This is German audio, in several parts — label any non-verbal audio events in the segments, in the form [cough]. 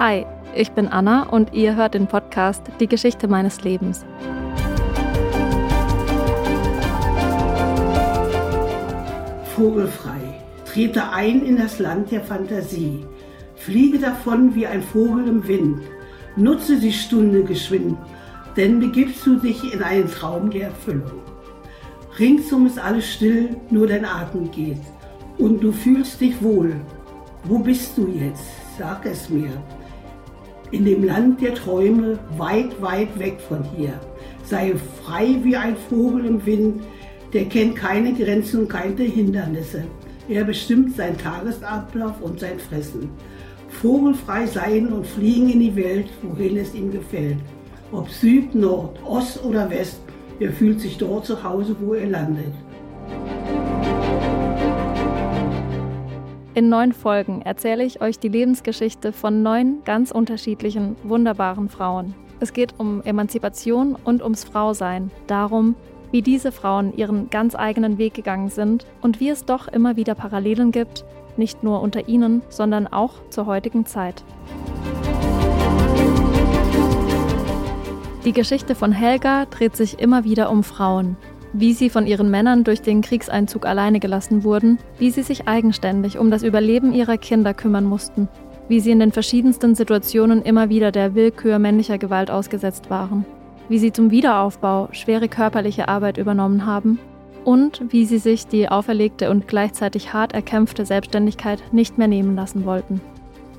Hi, ich bin Anna und ihr hört den Podcast Die Geschichte meines Lebens. Vogelfrei, trete ein in das Land der Fantasie, fliege davon wie ein Vogel im Wind, nutze die Stunde geschwind, denn begibst du dich in einen Traum der Erfüllung. Ringsum ist alles still, nur dein Atem geht und du fühlst dich wohl. Wo bist du jetzt? Sag es mir in dem Land der Träume, weit, weit weg von hier. Sei frei wie ein Vogel im Wind, der kennt keine Grenzen und keine Hindernisse. Er bestimmt seinen Tagesablauf und sein Fressen. Vogelfrei sein und fliegen in die Welt, wohin es ihm gefällt. Ob Süd, Nord, Ost oder West, er fühlt sich dort zu Hause, wo er landet. In neun Folgen erzähle ich euch die Lebensgeschichte von neun ganz unterschiedlichen, wunderbaren Frauen. Es geht um Emanzipation und ums Frausein, darum, wie diese Frauen ihren ganz eigenen Weg gegangen sind und wie es doch immer wieder Parallelen gibt, nicht nur unter ihnen, sondern auch zur heutigen Zeit. Die Geschichte von Helga dreht sich immer wieder um Frauen, wie sie von ihren Männern durch den Kriegseinzug alleine gelassen wurden, wie sie sich eigenständig um das Überleben ihrer Kinder kümmern mussten, wie sie in den verschiedensten Situationen immer wieder der Willkür männlicher Gewalt ausgesetzt waren, wie sie zum Wiederaufbau schwere körperliche Arbeit übernommen haben und wie sie sich die auferlegte und gleichzeitig hart erkämpfte Selbstständigkeit nicht mehr nehmen lassen wollten.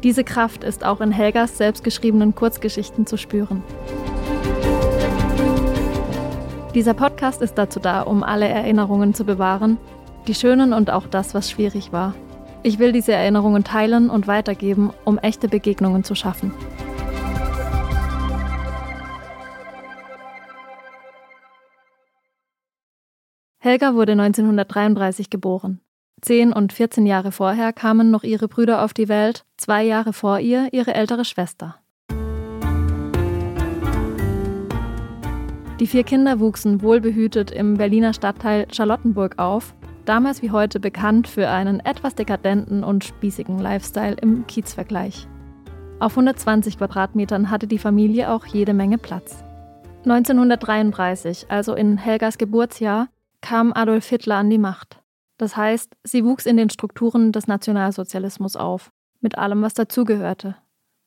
Diese Kraft ist auch in Helgas selbstgeschriebenen Kurzgeschichten zu spüren. Dieser Podcast ist dazu da, um alle Erinnerungen zu bewahren, die schönen und auch das, was schwierig war. Ich will diese Erinnerungen teilen und weitergeben, um echte Begegnungen zu schaffen. Helga wurde 1933 geboren. Zehn und 14 Jahre vorher kamen noch ihre Brüder auf die Welt, zwei Jahre vor ihr ihre ältere Schwester. Die vier Kinder wuchsen wohlbehütet im Berliner Stadtteil Charlottenburg auf, damals wie heute bekannt für einen etwas dekadenten und spießigen Lifestyle im Kiezvergleich. Auf 120 Quadratmetern hatte die Familie auch jede Menge Platz. 1933, also in Helgas Geburtsjahr, kam Adolf Hitler an die Macht. Das heißt, sie wuchs in den Strukturen des Nationalsozialismus auf, mit allem, was dazugehörte.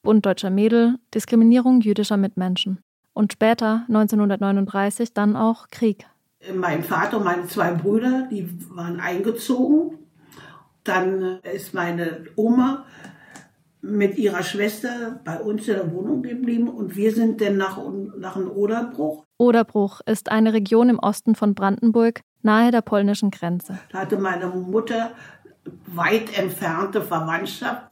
Bund deutscher Mädel, Diskriminierung jüdischer Mitmenschen und später, 1939, dann auch Krieg. Mein Vater und meine zwei Brüder, die waren eingezogen. Dann ist meine Oma mit ihrer Schwester bei uns in der Wohnung geblieben und wir sind dann nach, nach dem Oderbruch. Oderbruch ist eine Region im Osten von Brandenburg, nahe der polnischen Grenze. Da hatte meine Mutter weit entfernte Verwandtschaft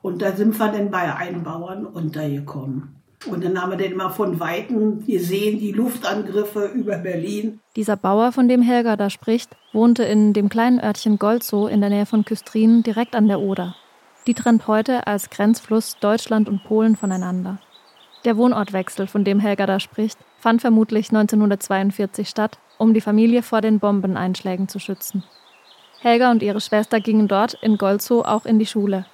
und da sind wir dann bei Einbauern untergekommen. Und dann haben wir den immer von Weitem gesehen, die Luftangriffe über Berlin. Dieser Bauer, von dem Helga da spricht, wohnte in dem kleinen Örtchen Golzow in der Nähe von Küstrin direkt an der Oder. Die trennt heute als Grenzfluss Deutschland und Polen voneinander. Der Wohnortwechsel, von dem Helga da spricht, fand vermutlich 1942 statt, um die Familie vor den Bombeneinschlägen zu schützen. Helga und ihre Schwester gingen dort in Golzow auch in die Schule.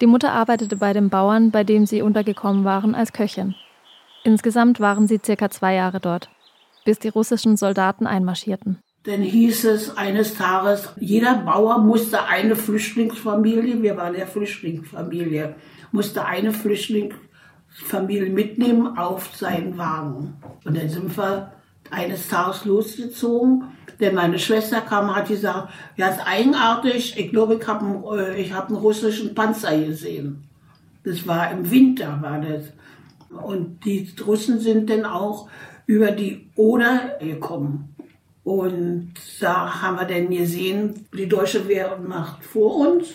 Die Mutter arbeitete bei dem Bauern, bei dem sie untergekommen waren, als Köchin. Insgesamt waren sie circa zwei Jahre dort, bis die russischen Soldaten einmarschierten. Dann hieß es eines Tages, jeder Bauer musste eine Flüchtlingsfamilie, wir waren ja Flüchtlingsfamilie, musste eine Flüchtlingsfamilie mitnehmen auf seinen Wagen. Und dann sind wir eines Tages losgezogen denn meine Schwester kam und hat gesagt, ja, ist eigenartig, ich glaube, ich habe äh, ich hab einen russischen Panzer gesehen. Das war im Winter, war das. Und die Russen sind dann auch über die Oder gekommen. Und da haben wir dann gesehen, die deutsche Wehrmacht vor uns,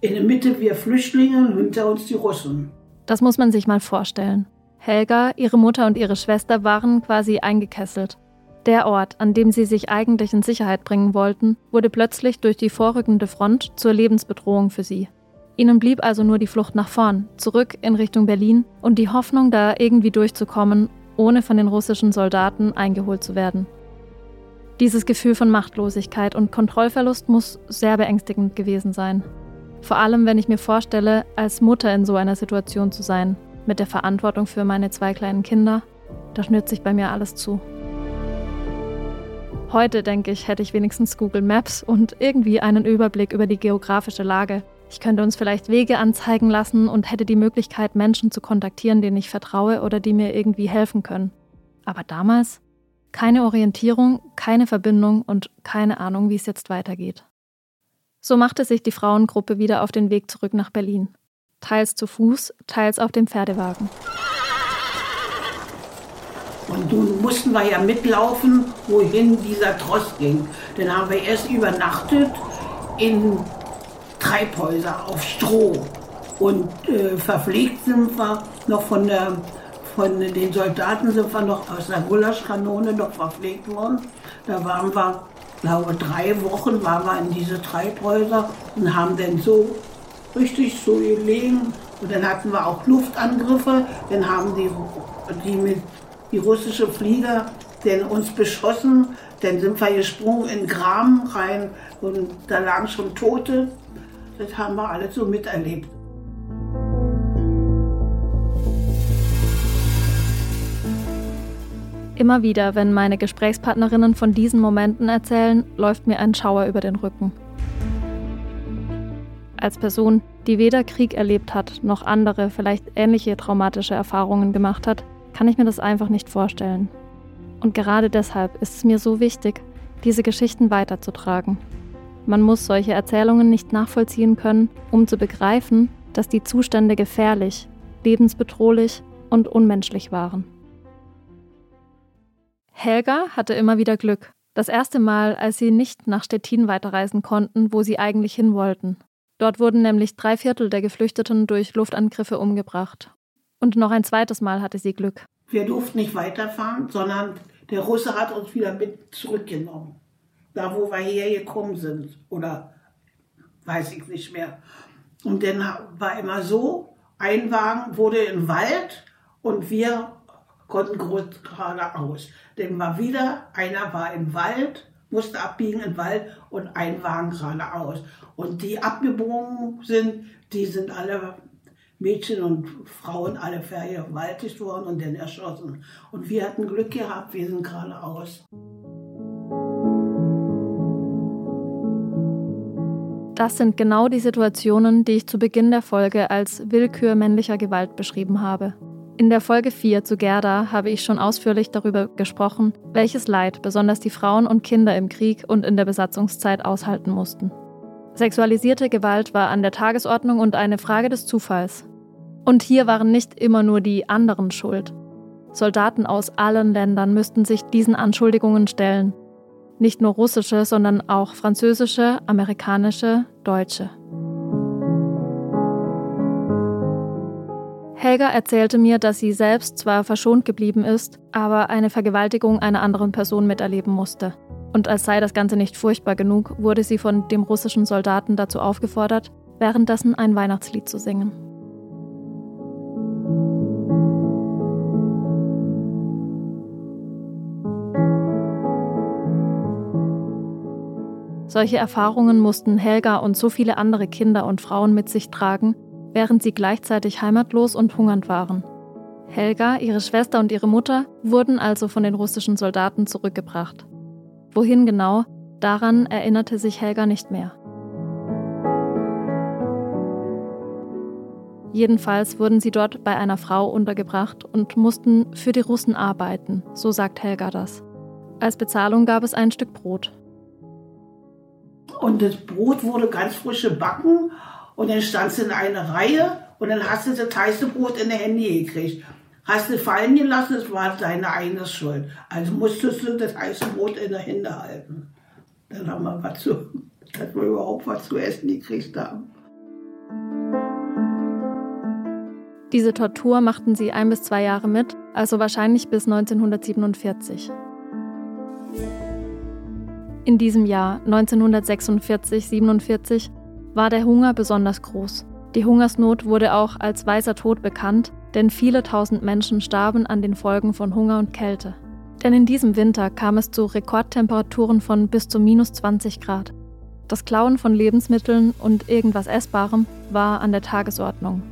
in der Mitte wir Flüchtlinge und hinter uns die Russen. Das muss man sich mal vorstellen. Helga, ihre Mutter und ihre Schwester waren quasi eingekesselt. Der Ort, an dem sie sich eigentlich in Sicherheit bringen wollten, wurde plötzlich durch die vorrückende Front zur Lebensbedrohung für sie. Ihnen blieb also nur die Flucht nach vorn, zurück in Richtung Berlin und die Hoffnung, da irgendwie durchzukommen, ohne von den russischen Soldaten eingeholt zu werden. Dieses Gefühl von Machtlosigkeit und Kontrollverlust muss sehr beängstigend gewesen sein. Vor allem, wenn ich mir vorstelle, als Mutter in so einer Situation zu sein, mit der Verantwortung für meine zwei kleinen Kinder, da schnürt sich bei mir alles zu. Heute denke ich, hätte ich wenigstens Google Maps und irgendwie einen Überblick über die geografische Lage. Ich könnte uns vielleicht Wege anzeigen lassen und hätte die Möglichkeit, Menschen zu kontaktieren, denen ich vertraue oder die mir irgendwie helfen können. Aber damals keine Orientierung, keine Verbindung und keine Ahnung, wie es jetzt weitergeht. So machte sich die Frauengruppe wieder auf den Weg zurück nach Berlin. Teils zu Fuß, teils auf dem Pferdewagen. Und nun mussten wir ja mitlaufen, wohin dieser Tross ging. Dann haben wir erst übernachtet in Treibhäuser auf Stroh. Und äh, verpflegt sind wir noch von, der, von den Soldaten, sind wir noch aus der Gulaschkanone noch verpflegt worden. Da waren wir glaube, drei Wochen waren wir in diese Treibhäuser und haben dann so richtig so gelegen. Und dann hatten wir auch Luftangriffe. Dann haben die, die, mit, die russischen Flieger denn uns beschossen. Dann sind wir gesprungen in Graben rein und da lagen schon Tote. Das haben wir alles so miterlebt. Immer wieder, wenn meine Gesprächspartnerinnen von diesen Momenten erzählen, läuft mir ein Schauer über den Rücken. Als Person, die weder Krieg erlebt hat, noch andere, vielleicht ähnliche traumatische Erfahrungen gemacht hat, kann ich mir das einfach nicht vorstellen. Und gerade deshalb ist es mir so wichtig, diese Geschichten weiterzutragen. Man muss solche Erzählungen nicht nachvollziehen können, um zu begreifen, dass die Zustände gefährlich, lebensbedrohlich und unmenschlich waren. Helga hatte immer wieder Glück. Das erste Mal, als sie nicht nach Stettin weiterreisen konnten, wo sie eigentlich hin wollten. Dort wurden nämlich drei Viertel der Geflüchteten durch Luftangriffe umgebracht. Und noch ein zweites Mal hatte sie Glück. Wir durften nicht weiterfahren, sondern der Russe hat uns wieder mit zurückgenommen. Da, wo wir hergekommen sind. Oder weiß ich nicht mehr. Und dann war immer so, ein Wagen wurde im Wald und wir konnten geradeaus. Dann war wieder, einer war im Wald, musste abbiegen im Wald und ein Wagen geradeaus. Und die abgebogen sind, die sind alle Mädchen und Frauen alle vergewaltigt worden und dann erschossen. Und wir hatten Glück gehabt, wir sind geradeaus. Das sind genau die Situationen, die ich zu Beginn der Folge als Willkür männlicher Gewalt beschrieben habe. In der Folge 4 zu Gerda habe ich schon ausführlich darüber gesprochen, welches Leid besonders die Frauen und Kinder im Krieg und in der Besatzungszeit aushalten mussten. Sexualisierte Gewalt war an der Tagesordnung und eine Frage des Zufalls. Und hier waren nicht immer nur die anderen schuld. Soldaten aus allen Ländern müssten sich diesen Anschuldigungen stellen. Nicht nur russische, sondern auch französische, amerikanische, deutsche. Helga erzählte mir, dass sie selbst zwar verschont geblieben ist, aber eine Vergewaltigung einer anderen Person miterleben musste. Und als sei das Ganze nicht furchtbar genug, wurde sie von dem russischen Soldaten dazu aufgefordert, währenddessen ein Weihnachtslied zu singen. Solche Erfahrungen mussten Helga und so viele andere Kinder und Frauen mit sich tragen, während sie gleichzeitig heimatlos und hungernd waren. Helga, ihre Schwester und ihre Mutter wurden also von den russischen Soldaten zurückgebracht. Wohin genau, daran erinnerte sich Helga nicht mehr. Jedenfalls wurden sie dort bei einer Frau untergebracht und mussten für die Russen arbeiten, so sagt Helga das. Als Bezahlung gab es ein Stück Brot. Und das Brot wurde ganz frisch gebacken und dann standst du in einer Reihe und dann hast du das heiße Brot in der Hände gekriegt. Hast du fallen gelassen, das war deine eigene Schuld. Also musstest du das heiße Brot in der Hände halten. Dann haben wir was zu, [laughs] dass wir überhaupt was zu essen gekriegt haben. Diese Tortur machten sie ein bis zwei Jahre mit, also wahrscheinlich bis 1947. In diesem Jahr, 1946-47, war der Hunger besonders groß. Die Hungersnot wurde auch als weißer Tod bekannt, denn viele tausend Menschen starben an den Folgen von Hunger und Kälte. Denn in diesem Winter kam es zu Rekordtemperaturen von bis zu minus 20 Grad. Das Klauen von Lebensmitteln und irgendwas Essbarem war an der Tagesordnung.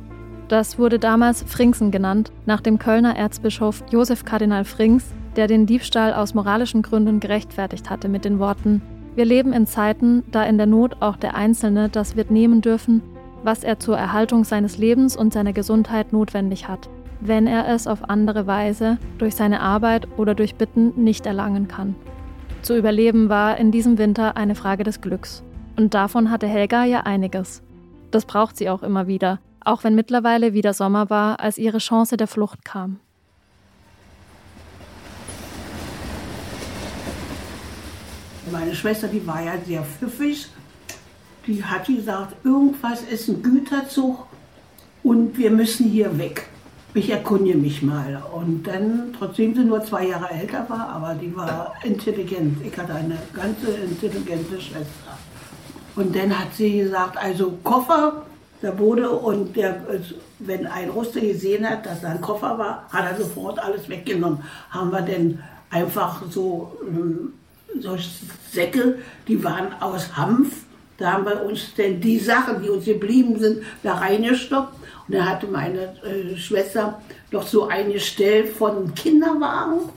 Das wurde damals Fringsen genannt, nach dem Kölner Erzbischof Josef Kardinal Frings, der den Diebstahl aus moralischen Gründen gerechtfertigt hatte mit den Worten Wir leben in Zeiten, da in der Not auch der Einzelne das wird nehmen dürfen, was er zur Erhaltung seines Lebens und seiner Gesundheit notwendig hat, wenn er es auf andere Weise, durch seine Arbeit oder durch Bitten nicht erlangen kann. Zu überleben war in diesem Winter eine Frage des Glücks. Und davon hatte Helga ja einiges. Das braucht sie auch immer wieder, auch wenn mittlerweile wieder Sommer war, als ihre Chance der Flucht kam. Meine Schwester, die war ja sehr pfiffig. Die hat gesagt, irgendwas ist ein Güterzug und wir müssen hier weg ich erkunde mich mal. Und dann, trotzdem sie nur zwei Jahre älter war, aber die war intelligent. Ich hatte eine ganz intelligente Schwester. Und dann hat sie gesagt, also Koffer, der wurde und der, wenn ein Russe gesehen hat, dass da ein Koffer war, hat er sofort alles weggenommen. Haben wir dann einfach so, so Säcke, die waren aus Hanf. Da haben wir uns denn die Sachen, die uns geblieben sind, da reingestoppt und dann hatte meine äh, Schwester noch so eine Stelle von Kinderwagen.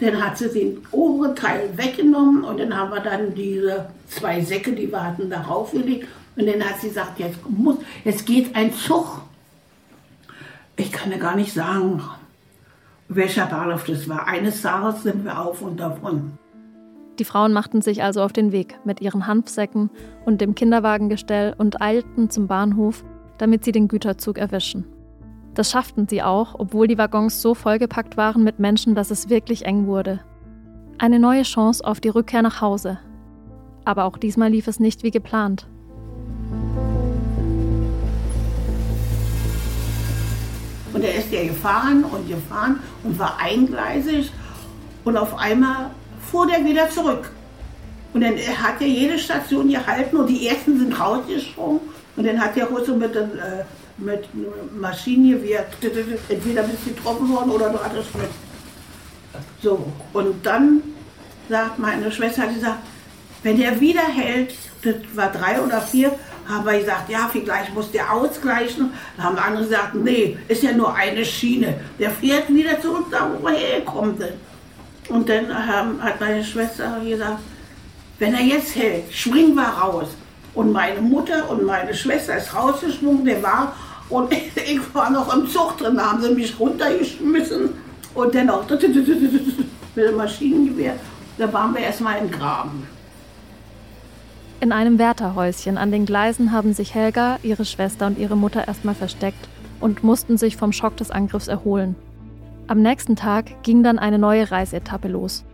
Dann hat sie den oberen Teil weggenommen und dann haben wir dann diese zwei Säcke, die wir hatten, darauf gelegt. Und dann hat sie gesagt, jetzt, muss, jetzt geht ein Zug. Ich kann ja gar nicht sagen, welcher Bahnhof das war. Eines Tages sind wir auf und davon. Die Frauen machten sich also auf den Weg mit ihren Hanfsäcken und dem Kinderwagengestell und eilten zum Bahnhof, damit sie den Güterzug erwischen. Das schafften sie auch, obwohl die Waggons so vollgepackt waren mit Menschen, dass es wirklich eng wurde. Eine neue Chance auf die Rückkehr nach Hause. Aber auch diesmal lief es nicht wie geplant. Und er ist ja gefahren und gefahren und war eingleisig und auf einmal fuhr der wieder zurück. Und dann hat er jede Station gehalten und die ersten sind rausgesprungen und dann hat der Russe mit, äh, mit Maschinengewehr, entweder bist getroffen worden oder du hattest mit. So, und dann sagt meine Schwester, hat gesagt, wenn der wieder hält, das war drei oder vier, haben wir gesagt, ja, vielleicht muss der ausgleichen. Dann haben andere gesagt, nee, ist ja nur eine Schiene. Der fährt wieder zurück, da wo er herkommt. Und dann hat meine Schwester gesagt, wenn er jetzt hält, springen wir raus. Und meine Mutter und meine Schwester ist rausgesprungen, der war, und [laughs] ich war noch im Zug drin, da haben sie mich runtergeschmissen und dann auch mit dem Maschinengewehr, da waren wir erstmal im Graben. In einem Wärterhäuschen an den Gleisen haben sich Helga, ihre Schwester und ihre Mutter erstmal versteckt und mussten sich vom Schock des Angriffs erholen. Am nächsten Tag ging dann eine neue Reiseetappe los.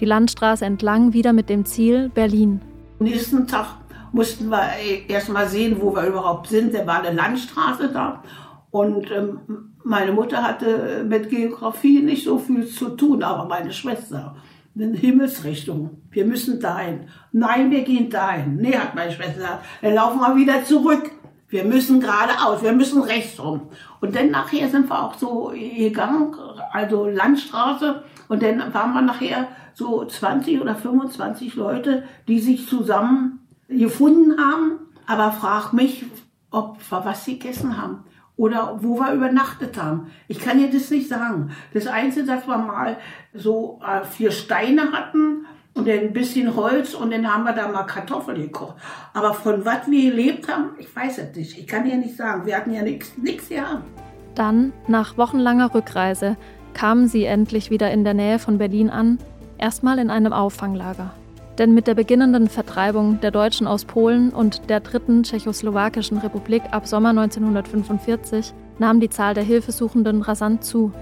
Die Landstraße entlang wieder mit dem Ziel Berlin. Am nächsten Tag mussten wir erst mal sehen, wo wir überhaupt sind. Da war eine Landstraße da. Und ähm, meine Mutter hatte mit Geografie nicht so viel zu tun, aber meine Schwester. In Himmelsrichtung. Wir müssen dahin. Nein, wir gehen dahin. Nee, hat meine Schwester gesagt. Dann laufen wir wieder zurück. Wir müssen geradeaus, wir müssen rechts rum. Und dann nachher sind wir auch so gegangen, also Landstraße. Und dann waren wir nachher so 20 oder 25 Leute, die sich zusammen gefunden haben, aber frag mich, ob wir was gegessen haben oder wo wir übernachtet haben. Ich kann dir das nicht sagen. Das Einzige, dass wir mal so äh, vier Steine hatten und ein bisschen Holz und dann haben wir da mal Kartoffeln gekocht. Aber von was wir gelebt haben, ich weiß es nicht. Ich kann dir nicht sagen. Wir hatten ja nichts gehabt. Dann, nach wochenlanger Rückreise, kamen sie endlich wieder in der Nähe von Berlin an, erstmal in einem Auffanglager. Denn mit der beginnenden Vertreibung der Deutschen aus Polen und der dritten tschechoslowakischen Republik ab Sommer 1945 nahm die Zahl der Hilfesuchenden rasant zu.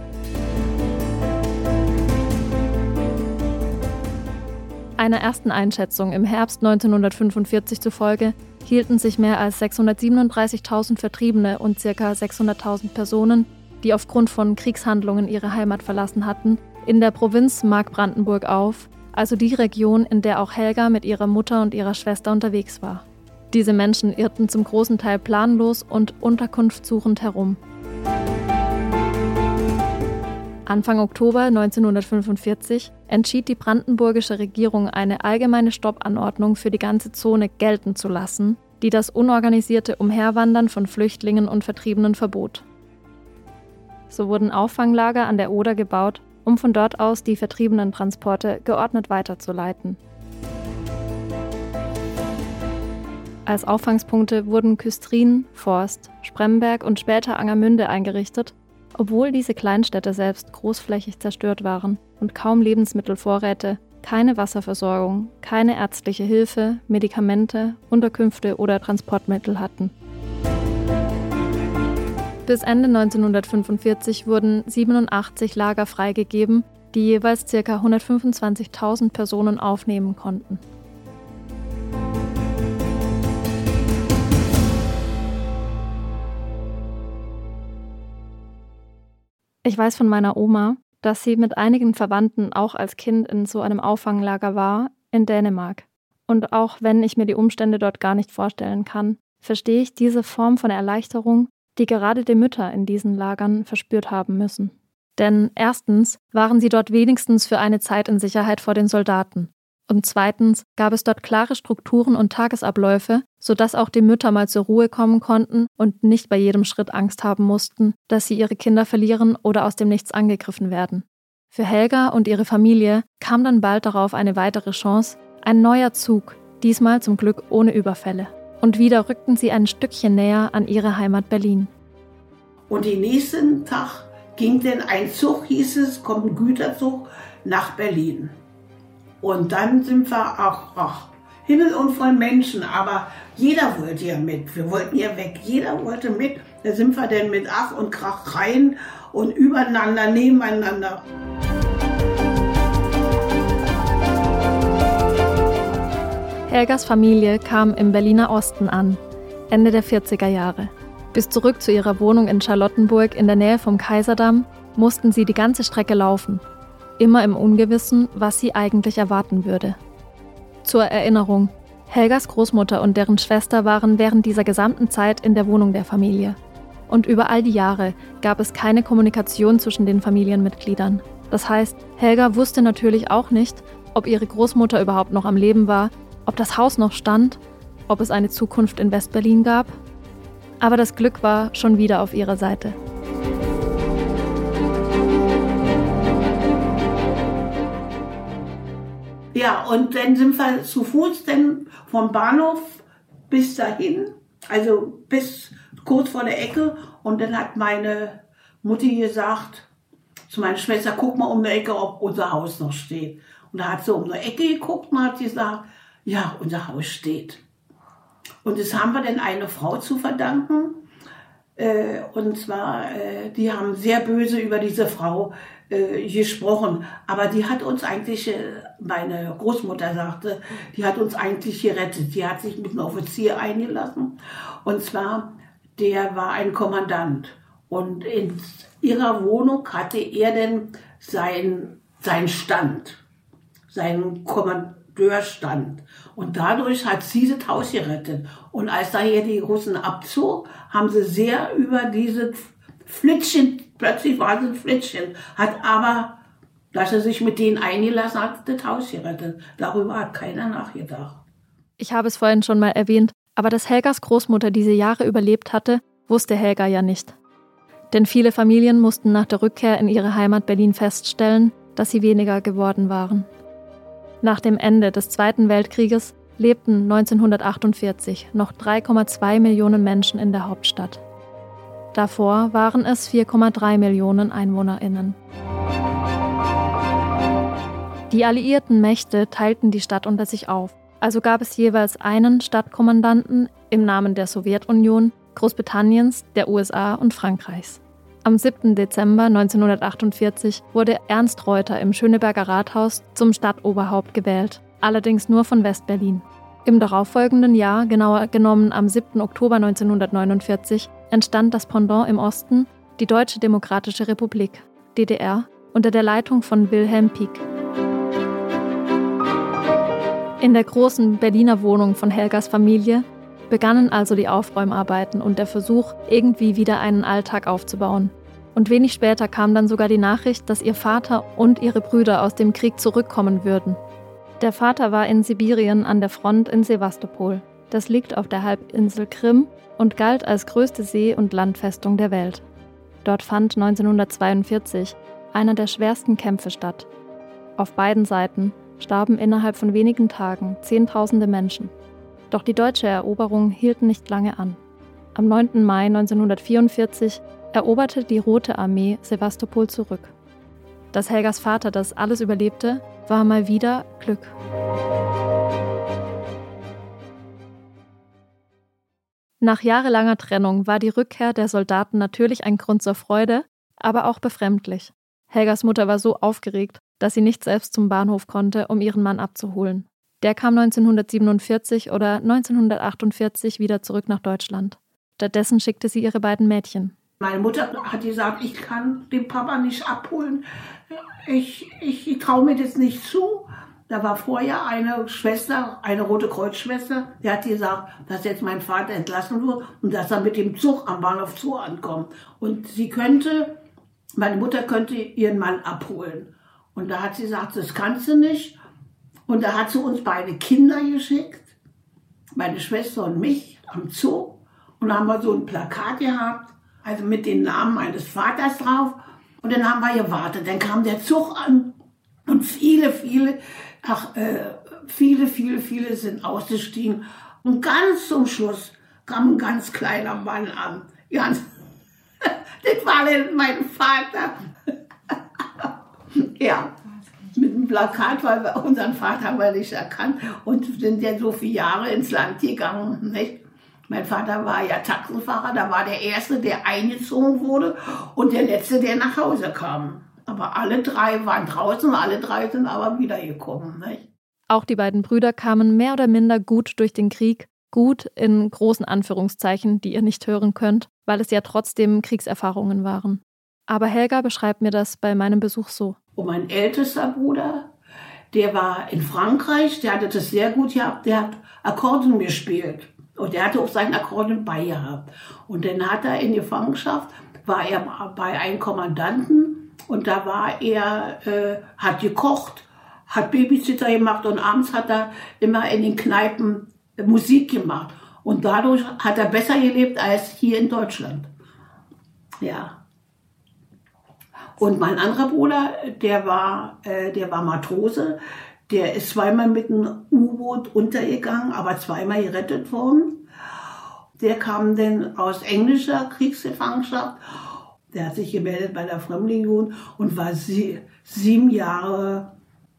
Einer ersten Einschätzung im Herbst 1945 zufolge hielten sich mehr als 637.000 Vertriebene und ca. 600.000 Personen, die aufgrund von Kriegshandlungen ihre Heimat verlassen hatten, in der Provinz Mark-Brandenburg auf, also die Region, in der auch Helga mit ihrer Mutter und ihrer Schwester unterwegs war. Diese Menschen irrten zum großen Teil planlos und unterkunftssuchend herum. Anfang Oktober 1945 entschied die brandenburgische Regierung, eine allgemeine Stoppanordnung für die ganze Zone gelten zu lassen, die das unorganisierte Umherwandern von Flüchtlingen und Vertriebenen verbot. So wurden Auffanglager an der Oder gebaut, um von dort aus die vertriebenen Transporte geordnet weiterzuleiten. Als Auffangspunkte wurden Küstrin, Forst, Spremberg und später Angermünde eingerichtet, obwohl diese Kleinstädte selbst großflächig zerstört waren und kaum Lebensmittelvorräte, keine Wasserversorgung, keine ärztliche Hilfe, Medikamente, Unterkünfte oder Transportmittel hatten. Bis Ende 1945 wurden 87 Lager freigegeben, die jeweils ca. 125.000 Personen aufnehmen konnten. Ich weiß von meiner Oma, dass sie mit einigen Verwandten auch als Kind in so einem Auffanglager war, in Dänemark. Und auch wenn ich mir die Umstände dort gar nicht vorstellen kann, verstehe ich diese Form von Erleichterung, die gerade die Mütter in diesen Lagern verspürt haben müssen. Denn erstens waren sie dort wenigstens für eine Zeit in Sicherheit vor den Soldaten. Und zweitens gab es dort klare Strukturen und Tagesabläufe, sodass auch die Mütter mal zur Ruhe kommen konnten und nicht bei jedem Schritt Angst haben mussten, dass sie ihre Kinder verlieren oder aus dem Nichts angegriffen werden. Für Helga und ihre Familie kam dann bald darauf eine weitere Chance, ein neuer Zug, diesmal zum Glück ohne Überfälle. Und wieder rückten sie ein Stückchen näher an ihre Heimat Berlin. Und den nächsten Tag ging denn ein Zug, hieß es, kommt ein Güterzug nach Berlin. Und dann sind wir auch, ach, Himmel und voll Menschen, aber jeder wollte ja mit. Wir wollten ja weg. Jeder wollte mit. Da sind wir denn mit Ach und Krach rein und übereinander, nebeneinander. Helgas Familie kam im Berliner Osten an, Ende der 40er Jahre. Bis zurück zu ihrer Wohnung in Charlottenburg in der Nähe vom Kaiserdamm mussten sie die ganze Strecke laufen immer im Ungewissen, was sie eigentlich erwarten würde. Zur Erinnerung, Helgas Großmutter und deren Schwester waren während dieser gesamten Zeit in der Wohnung der Familie. Und über all die Jahre gab es keine Kommunikation zwischen den Familienmitgliedern. Das heißt, Helga wusste natürlich auch nicht, ob ihre Großmutter überhaupt noch am Leben war, ob das Haus noch stand, ob es eine Zukunft in Westberlin gab. Aber das Glück war schon wieder auf ihrer Seite. Ja, und dann sind wir zu Fuß denn vom Bahnhof bis dahin, also bis kurz vor der Ecke. Und dann hat meine Mutti gesagt zu meiner Schwester, guck mal um die Ecke, ob unser Haus noch steht. Und da hat sie um die Ecke geguckt und hat gesagt, ja, unser Haus steht. Und das haben wir denn eine Frau zu verdanken. Äh, und zwar, äh, die haben sehr böse über diese Frau äh, gesprochen. Aber die hat uns eigentlich, äh, meine Großmutter sagte, die hat uns eigentlich gerettet. Die hat sich mit einem Offizier eingelassen. Und zwar, der war ein Kommandant. Und in ihrer Wohnung hatte er denn sein, sein Stand, seinen Kommandeurstand. Und dadurch hat sie das Haus gerettet. Und als da hier die Russen abzog, haben sie sehr über diese Flittchen, plötzlich war es ein Flittchen, hat aber, dass er sich mit denen eingelassen hat, das Haus gerettet. Darüber hat keiner nachgedacht. Ich habe es vorhin schon mal erwähnt, aber dass Helgas Großmutter diese Jahre überlebt hatte, wusste Helga ja nicht. Denn viele Familien mussten nach der Rückkehr in ihre Heimat Berlin feststellen, dass sie weniger geworden waren. Nach dem Ende des Zweiten Weltkrieges lebten 1948 noch 3,2 Millionen Menschen in der Hauptstadt. Davor waren es 4,3 Millionen Einwohnerinnen. Die alliierten Mächte teilten die Stadt unter sich auf, also gab es jeweils einen Stadtkommandanten im Namen der Sowjetunion, Großbritanniens, der USA und Frankreichs. Am 7. Dezember 1948 wurde Ernst Reuter im Schöneberger Rathaus zum Stadtoberhaupt gewählt, allerdings nur von Westberlin. Im darauffolgenden Jahr, genauer genommen am 7. Oktober 1949, entstand das Pendant im Osten, die Deutsche Demokratische Republik, DDR, unter der Leitung von Wilhelm Pieck. In der großen Berliner Wohnung von Helgas Familie begannen also die Aufräumarbeiten und der Versuch, irgendwie wieder einen Alltag aufzubauen. Und wenig später kam dann sogar die Nachricht, dass ihr Vater und ihre Brüder aus dem Krieg zurückkommen würden. Der Vater war in Sibirien an der Front in Sevastopol. Das liegt auf der Halbinsel Krim und galt als größte See- und Landfestung der Welt. Dort fand 1942 einer der schwersten Kämpfe statt. Auf beiden Seiten starben innerhalb von wenigen Tagen Zehntausende Menschen. Doch die deutsche Eroberung hielt nicht lange an. Am 9. Mai 1944 eroberte die Rote Armee Sevastopol zurück. Dass Helgas Vater das alles überlebte, war mal wieder Glück. Nach jahrelanger Trennung war die Rückkehr der Soldaten natürlich ein Grund zur Freude, aber auch befremdlich. Helgas Mutter war so aufgeregt, dass sie nicht selbst zum Bahnhof konnte, um ihren Mann abzuholen. Der kam 1947 oder 1948 wieder zurück nach Deutschland. Stattdessen schickte sie ihre beiden Mädchen. Meine Mutter hat gesagt, ich kann den Papa nicht abholen. Ich, ich, ich traue mir das nicht zu. Da war vorher eine Schwester, eine Rote Kreuzschwester, die hat gesagt, dass jetzt mein Vater entlassen wurde und dass er mit dem Zug am Bahnhof Zoo ankommt. Und sie könnte, meine Mutter könnte ihren Mann abholen. Und da hat sie gesagt, das kannst du nicht. Und da hat sie uns beide Kinder geschickt, meine Schwester und mich, am Zoo. Und da haben wir so ein Plakat gehabt, also mit den Namen meines Vaters drauf. Und dann haben wir gewartet. Dann kam der Zug an und viele, viele, ach, äh, viele, viele, viele sind ausgestiegen. Und ganz zum Schluss kam ein ganz kleiner Mann an. Ganz, [laughs] das war mein Vater. [laughs] ja, mit dem Plakat, weil wir unseren Vater haben wir nicht erkannt und sind ja so viele Jahre ins Land gegangen. Nicht? Mein Vater war ja Taxenfahrer, da war der Erste, der eingezogen wurde und der Letzte, der nach Hause kam. Aber alle drei waren draußen, alle drei sind aber wiedergekommen. Nicht? Auch die beiden Brüder kamen mehr oder minder gut durch den Krieg, gut in großen Anführungszeichen, die ihr nicht hören könnt, weil es ja trotzdem Kriegserfahrungen waren. Aber Helga beschreibt mir das bei meinem Besuch so. Und mein ältester Bruder, der war in Frankreich, der hatte das sehr gut gehabt, der hat Akkorden gespielt. Und der hatte auch seinen Akkorden bei gehabt. Und dann hat er in Gefangenschaft, war er bei einem Kommandanten und da war er, äh, hat gekocht, hat Babysitter gemacht und abends hat er immer in den Kneipen Musik gemacht. Und dadurch hat er besser gelebt als hier in Deutschland. Ja. Und mein anderer Bruder, der war, äh, der war Matrose, der ist zweimal mit einem U-Boot untergegangen, aber zweimal gerettet worden. Der kam dann aus englischer Kriegsgefangenschaft. Der hat sich gemeldet bei der Fremdlegion und war sie, sieben Jahre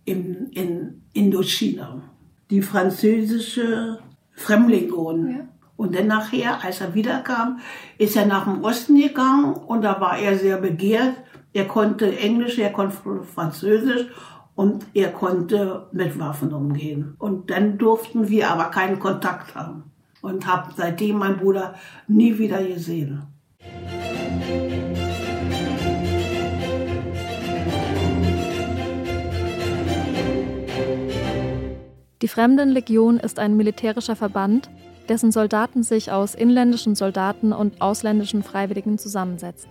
in, in Indochina. Die französische Fremdlegion. Ja. Und dann nachher, als er wiederkam, ist er nach dem Osten gegangen und da war er sehr begehrt. Er konnte Englisch, er konnte Französisch und er konnte mit Waffen umgehen. Und dann durften wir aber keinen Kontakt haben und habe seitdem meinen Bruder nie wieder gesehen. Die Fremdenlegion ist ein militärischer Verband, dessen Soldaten sich aus inländischen Soldaten und ausländischen Freiwilligen zusammensetzt.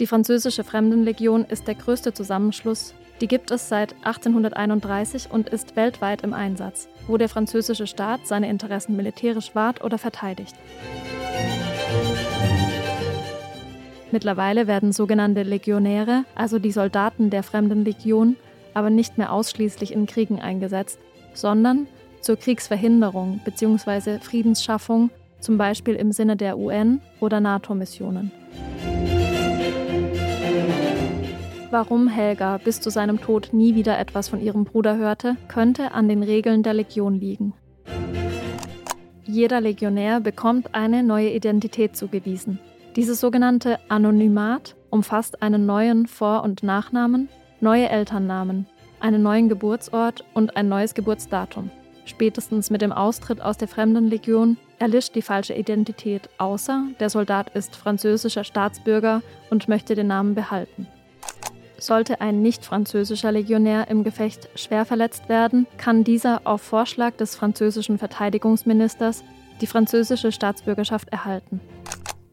Die französische Fremdenlegion ist der größte Zusammenschluss die gibt es seit 1831 und ist weltweit im Einsatz, wo der französische Staat seine Interessen militärisch wahrt oder verteidigt. Mittlerweile werden sogenannte Legionäre, also die Soldaten der Fremden Legion, aber nicht mehr ausschließlich in Kriegen eingesetzt, sondern zur Kriegsverhinderung bzw. Friedensschaffung, zum Beispiel im Sinne der UN oder NATO-Missionen. warum Helga bis zu seinem Tod nie wieder etwas von ihrem Bruder hörte, könnte an den Regeln der Legion liegen. Jeder Legionär bekommt eine neue Identität zugewiesen. Dieses sogenannte Anonymat umfasst einen neuen Vor- und Nachnamen, neue Elternnamen, einen neuen Geburtsort und ein neues Geburtsdatum. Spätestens mit dem Austritt aus der Fremdenlegion erlischt die falsche Identität, außer der Soldat ist französischer Staatsbürger und möchte den Namen behalten. Sollte ein nicht-französischer Legionär im Gefecht schwer verletzt werden, kann dieser auf Vorschlag des französischen Verteidigungsministers die französische Staatsbürgerschaft erhalten.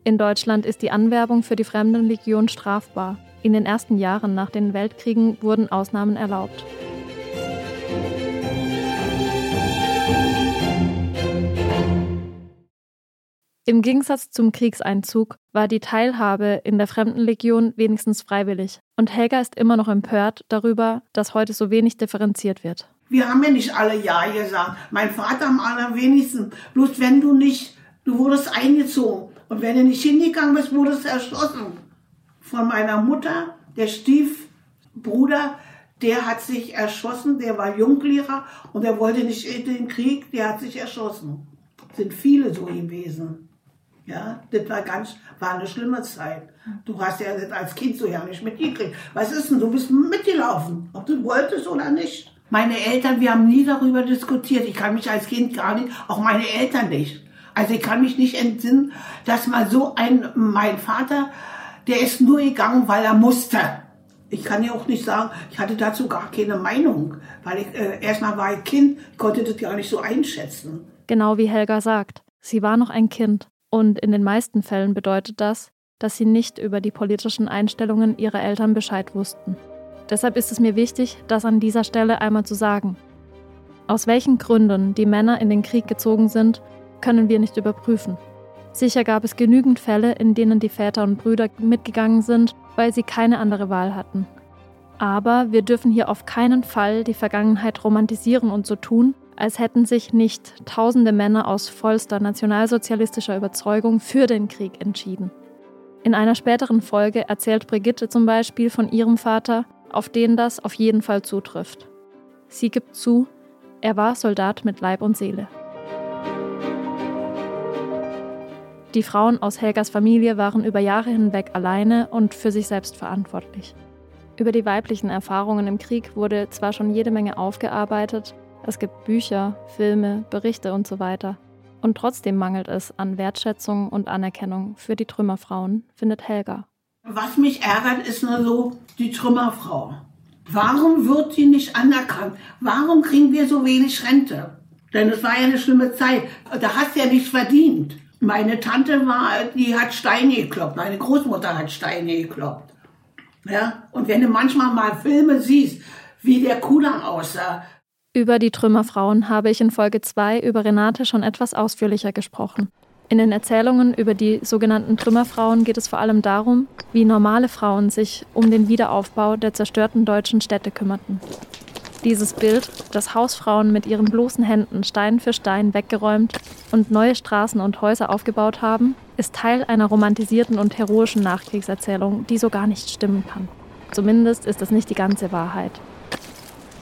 In Deutschland ist die Anwerbung für die Fremdenlegion strafbar. In den ersten Jahren nach den Weltkriegen wurden Ausnahmen erlaubt. Im Gegensatz zum Kriegseinzug war die Teilhabe in der Fremdenlegion wenigstens freiwillig. Und Helga ist immer noch empört darüber, dass heute so wenig differenziert wird. Wir haben ja nicht alle Ja gesagt. Mein Vater am allerwenigsten. Bloß wenn du nicht, du wurdest eingezogen. Und wenn du nicht hingegangen bist, wurdest du erschossen. Von meiner Mutter, der Stiefbruder, der hat sich erschossen, der war Junglehrer und der wollte nicht in den Krieg, der hat sich erschossen. Sind viele so gewesen. Ja, das war ganz, war eine schlimme Zeit. Du hast ja das als Kind so ja nicht mitgekriegt. Was ist denn, du bist mitgelaufen, ob du wolltest oder nicht. Meine Eltern, wir haben nie darüber diskutiert. Ich kann mich als Kind gar nicht, auch meine Eltern nicht. Also ich kann mich nicht entsinnen, dass mal so ein, mein Vater, der ist nur gegangen, weil er musste. Ich kann ja auch nicht sagen, ich hatte dazu gar keine Meinung, weil ich äh, erstmal war ich Kind, konnte das gar nicht so einschätzen. Genau wie Helga sagt, sie war noch ein Kind. Und in den meisten Fällen bedeutet das, dass sie nicht über die politischen Einstellungen ihrer Eltern Bescheid wussten. Deshalb ist es mir wichtig, das an dieser Stelle einmal zu sagen. Aus welchen Gründen die Männer in den Krieg gezogen sind, können wir nicht überprüfen. Sicher gab es genügend Fälle, in denen die Väter und Brüder mitgegangen sind, weil sie keine andere Wahl hatten. Aber wir dürfen hier auf keinen Fall die Vergangenheit romantisieren und so tun, als hätten sich nicht tausende Männer aus vollster nationalsozialistischer Überzeugung für den Krieg entschieden. In einer späteren Folge erzählt Brigitte zum Beispiel von ihrem Vater, auf den das auf jeden Fall zutrifft. Sie gibt zu, er war Soldat mit Leib und Seele. Die Frauen aus Helgas Familie waren über Jahre hinweg alleine und für sich selbst verantwortlich. Über die weiblichen Erfahrungen im Krieg wurde zwar schon jede Menge aufgearbeitet, es gibt Bücher, Filme, Berichte und so weiter. Und trotzdem mangelt es an Wertschätzung und Anerkennung für die Trümmerfrauen, findet Helga. Was mich ärgert, ist nur so die Trümmerfrau. Warum wird sie nicht anerkannt? Warum kriegen wir so wenig Rente? Denn es war ja eine schlimme Zeit. Da hast du ja nichts verdient. Meine Tante war, die hat Steine gekloppt. Meine Großmutter hat Steine gekloppt. Ja? Und wenn du manchmal mal Filme siehst, wie der Kulang aussah, über die Trümmerfrauen habe ich in Folge 2 über Renate schon etwas ausführlicher gesprochen. In den Erzählungen über die sogenannten Trümmerfrauen geht es vor allem darum, wie normale Frauen sich um den Wiederaufbau der zerstörten deutschen Städte kümmerten. Dieses Bild, dass Hausfrauen mit ihren bloßen Händen Stein für Stein weggeräumt und neue Straßen und Häuser aufgebaut haben, ist Teil einer romantisierten und heroischen Nachkriegserzählung, die so gar nicht stimmen kann. Zumindest ist es nicht die ganze Wahrheit.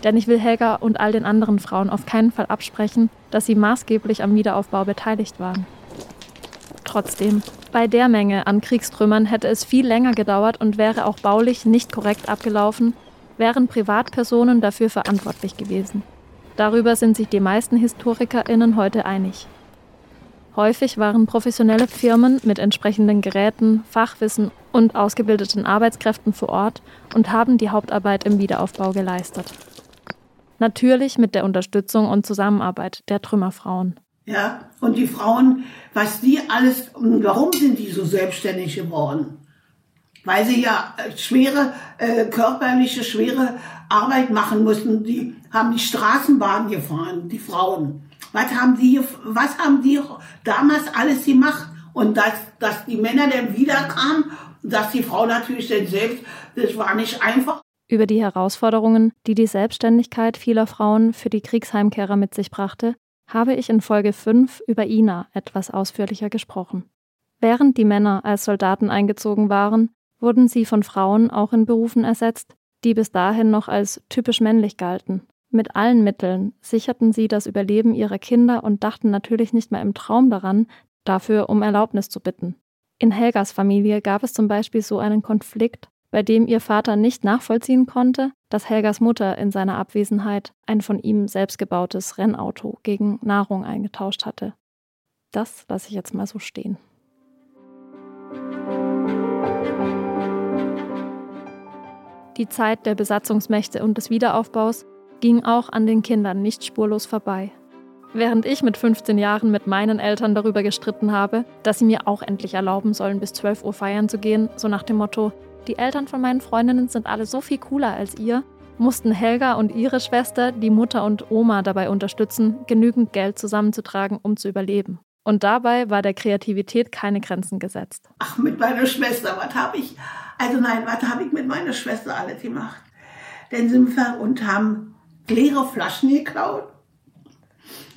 Denn ich will Helga und all den anderen Frauen auf keinen Fall absprechen, dass sie maßgeblich am Wiederaufbau beteiligt waren. Trotzdem, bei der Menge an Kriegstrümmern hätte es viel länger gedauert und wäre auch baulich nicht korrekt abgelaufen, wären Privatpersonen dafür verantwortlich gewesen. Darüber sind sich die meisten Historikerinnen heute einig. Häufig waren professionelle Firmen mit entsprechenden Geräten, Fachwissen und ausgebildeten Arbeitskräften vor Ort und haben die Hauptarbeit im Wiederaufbau geleistet. Natürlich mit der Unterstützung und Zusammenarbeit der Trümmerfrauen. Ja, und die Frauen, was die alles, warum sind die so selbstständig geworden? Weil sie ja äh, schwere, äh, körperliche, schwere Arbeit machen mussten. Die haben die Straßenbahn gefahren, die Frauen. Was haben die, was haben die damals alles gemacht? Und dass, dass die Männer dann wiederkamen, dass die Frau natürlich dann selbst, das war nicht einfach. Über die Herausforderungen, die die Selbstständigkeit vieler Frauen für die Kriegsheimkehrer mit sich brachte, habe ich in Folge 5 über Ina etwas ausführlicher gesprochen. Während die Männer als Soldaten eingezogen waren, wurden sie von Frauen auch in Berufen ersetzt, die bis dahin noch als typisch männlich galten. Mit allen Mitteln sicherten sie das Überleben ihrer Kinder und dachten natürlich nicht mehr im Traum daran, dafür um Erlaubnis zu bitten. In Helgas Familie gab es zum Beispiel so einen Konflikt, bei dem ihr Vater nicht nachvollziehen konnte, dass Helgas Mutter in seiner Abwesenheit ein von ihm selbst gebautes Rennauto gegen Nahrung eingetauscht hatte. Das lasse ich jetzt mal so stehen. Die Zeit der Besatzungsmächte und des Wiederaufbaus ging auch an den Kindern nicht spurlos vorbei. Während ich mit 15 Jahren mit meinen Eltern darüber gestritten habe, dass sie mir auch endlich erlauben sollen, bis 12 Uhr feiern zu gehen, so nach dem Motto, die Eltern von meinen Freundinnen sind alle so viel cooler als ihr, mussten Helga und ihre Schwester, die Mutter und Oma dabei unterstützen, genügend Geld zusammenzutragen, um zu überleben. Und dabei war der Kreativität keine Grenzen gesetzt. Ach, mit meiner Schwester, was habe ich? Also nein, was habe ich mit meiner Schwester alles gemacht? Dann sind wir und haben leere Flaschen geklaut.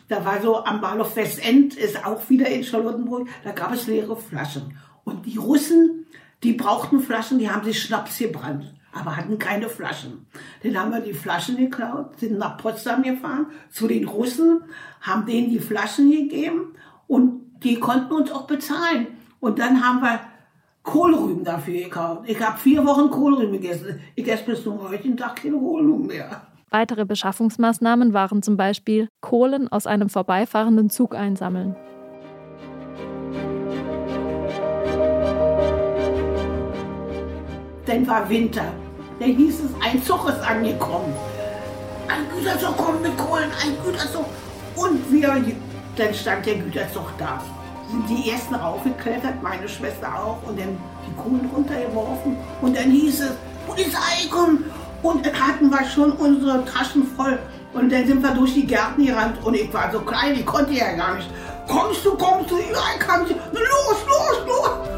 Da war so am Bahnhof Westend, ist auch wieder in Charlottenburg, da gab es leere Flaschen. Und die Russen, die brauchten Flaschen, die haben sich Schnaps gebrannt aber hatten keine Flaschen. Dann haben wir die Flaschen geklaut, sind nach Potsdam gefahren zu den Russen, haben denen die Flaschen gegeben und die konnten uns auch bezahlen. Und dann haben wir Kohlrüben dafür gekauft. Ich habe vier Wochen Kohlrüben gegessen. Ich esse bis zum heutigen Tag keine Kohlrüben mehr. Weitere Beschaffungsmaßnahmen waren zum Beispiel Kohlen aus einem vorbeifahrenden Zug einsammeln. Dann war Winter. Da hieß es, ein Zug ist angekommen. Ein Güterzug kommt mit Kohlen, ein Güterzug. Und wir, dann stand der Güterzug da. Sind die ersten raufgeklettert, meine Schwester auch, und dann die Kohlen runtergeworfen. Und dann hieß es, Polizei kommt. Und dann hatten wir schon unsere Taschen voll. Und dann sind wir durch die Gärten gerannt und ich war so klein, ich konnte ja gar nicht. Kommst du, kommst du? Ich kam sie. Los, los, los!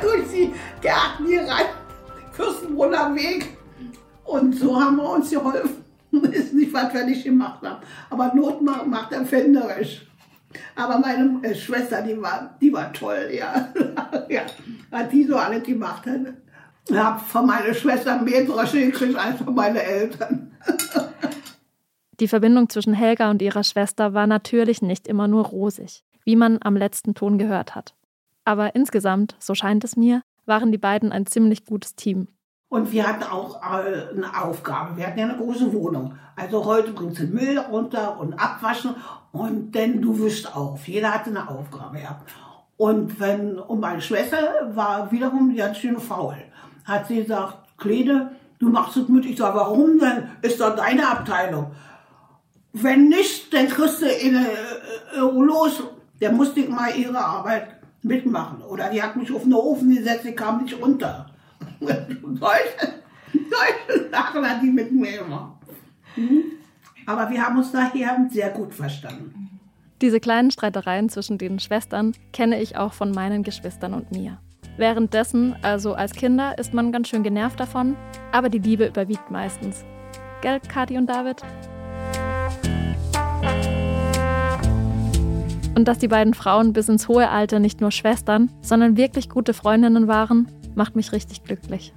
durch die Gärten rein, Fürstenbrunner Weg. Und so haben wir uns geholfen. [laughs] Ist nicht, was wir nicht gemacht haben. Aber Not macht erfinderisch. Aber meine äh, Schwester, die war, die war toll, ja. [laughs] ja. Was die so alles gemacht hat. Ich habe von meiner Schwester mehr Drosche gekriegt als von meinen Eltern. [laughs] Die Verbindung zwischen Helga und ihrer Schwester war natürlich nicht immer nur rosig, wie man am letzten Ton gehört hat. Aber insgesamt, so scheint es mir, waren die beiden ein ziemlich gutes Team. Und wir hatten auch äh, eine Aufgabe. Wir hatten ja eine große Wohnung. Also heute bringst du Müll runter und abwaschen und dann du wischst auf. Jeder hatte eine Aufgabe, ja. Und wenn, und meine Schwester war wiederum ganz schön faul. Hat sie gesagt, Klede, du machst es mit. Ich sage, warum denn? Ist doch deine Abteilung. Wenn nicht, dann kriegst du in, äh, äh, los. Der musste mal ihre Arbeit mitmachen. Oder die hat mich auf den Ofen gesetzt, ich kam nicht runter. Solche, solche Sachen hat die mit mir immer. Mhm. Aber wir haben uns daher sehr gut verstanden. Diese kleinen Streitereien zwischen den Schwestern kenne ich auch von meinen Geschwistern und mir. Währenddessen, also als Kinder, ist man ganz schön genervt davon, aber die Liebe überwiegt meistens. Gell, Kathi und David? Und dass die beiden Frauen bis ins hohe Alter nicht nur Schwestern, sondern wirklich gute Freundinnen waren, macht mich richtig glücklich.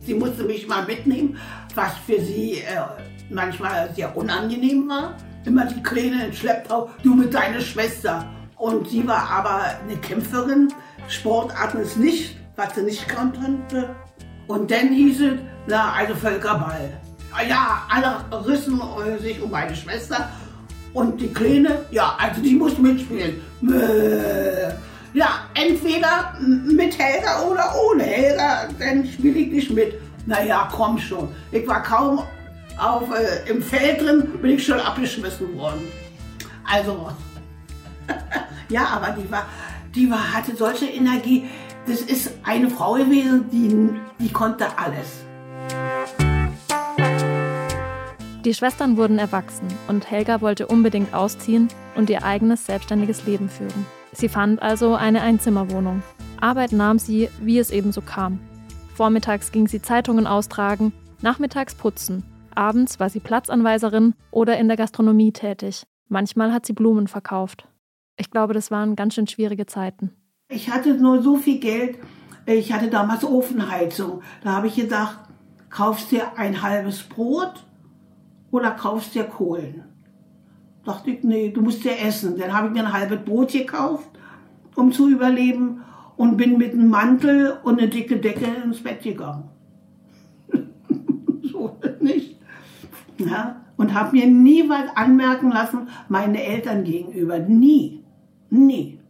Sie musste mich mal mitnehmen, was für sie äh, manchmal sehr unangenehm war. Immer die Kleine in Schlepptau, du mit deiner Schwester. Und sie war aber eine Kämpferin. Sportarten ist nicht, was sie nicht konnte. Und dann hieß es, na, also Völkerball. Ja, alle rissen sich um meine Schwester und die Kleine, ja, also die muss mitspielen. Ja, entweder mit Helga oder ohne Helga, dann spiele ich nicht mit. Naja, komm schon. Ich war kaum auf, äh, im Feld drin, bin ich schon abgeschmissen worden. Also, [laughs] ja, aber die war, die war, hatte solche Energie. Das ist eine Frau gewesen, die, die konnte alles. Die Schwestern wurden erwachsen und Helga wollte unbedingt ausziehen und ihr eigenes selbstständiges Leben führen. Sie fand also eine Einzimmerwohnung. Arbeit nahm sie, wie es eben so kam. Vormittags ging sie Zeitungen austragen, nachmittags putzen. Abends war sie Platzanweiserin oder in der Gastronomie tätig. Manchmal hat sie Blumen verkauft. Ich glaube, das waren ganz schön schwierige Zeiten. Ich hatte nur so viel Geld. Ich hatte damals Ofenheizung. Da habe ich gedacht, kaufst dir ein halbes Brot oder kaufst dir Kohlen. Dachte ich, nee, du musst ja essen. Dann habe ich mir ein halbes Brot gekauft, um zu überleben und bin mit einem Mantel und einer dicke Decke ins Bett gegangen. [laughs] so nicht. Ja, und habe mir nie was anmerken lassen, meine Eltern gegenüber. Nie. Nie.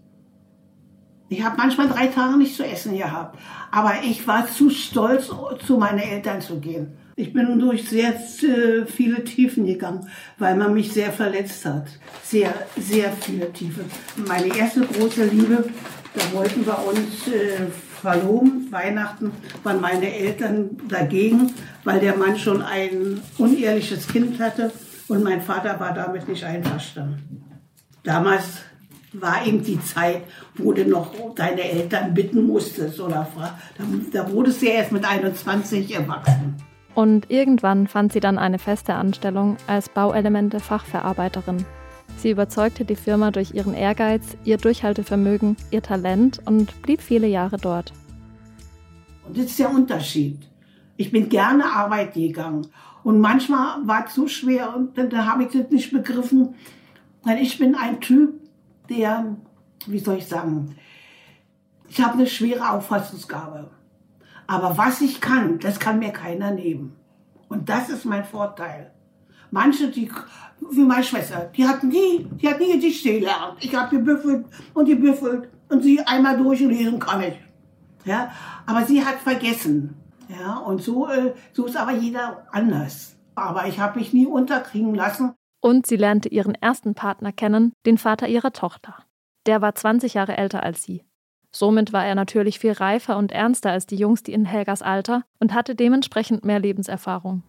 Ich habe manchmal drei Tage nicht zu essen gehabt. Aber ich war zu stolz, zu meinen Eltern zu gehen. Ich bin durch sehr viele Tiefen gegangen, weil man mich sehr verletzt hat. Sehr, sehr viele Tiefen. Meine erste große Liebe, da wollten wir uns äh, verloben. Weihnachten waren meine Eltern dagegen, weil der Mann schon ein unehrliches Kind hatte und mein Vater war damit nicht einverstanden. Damals war eben die Zeit, wo du noch deine Eltern bitten musstest oder da, da wurdest du ja erst mit 21 erwachsen. Und irgendwann fand sie dann eine feste Anstellung als Bauelemente-Fachverarbeiterin. Sie überzeugte die Firma durch ihren Ehrgeiz, ihr Durchhaltevermögen, ihr Talent und blieb viele Jahre dort. Und das ist der Unterschied. Ich bin gerne arbeiten gegangen. Und manchmal war es so schwer und dann, dann habe ich das nicht begriffen. Weil ich bin ein Typ, der, wie soll ich sagen, ich habe eine schwere Auffassungsgabe. Aber was ich kann, das kann mir keiner nehmen. Und das ist mein Vorteil. Manche, die, wie meine Schwester, die hat nie, die hat nie Gedichte gelernt. Ich habe gebüffelt und gebüffelt und sie einmal durchlesen kann ich. Ja, aber sie hat vergessen. Ja, und so, äh, so ist aber jeder anders. Aber ich habe mich nie unterkriegen lassen. Und sie lernte ihren ersten Partner kennen, den Vater ihrer Tochter. Der war 20 Jahre älter als sie. Somit war er natürlich viel reifer und ernster als die Jungs, die in Helgas Alter und hatte dementsprechend mehr Lebenserfahrung.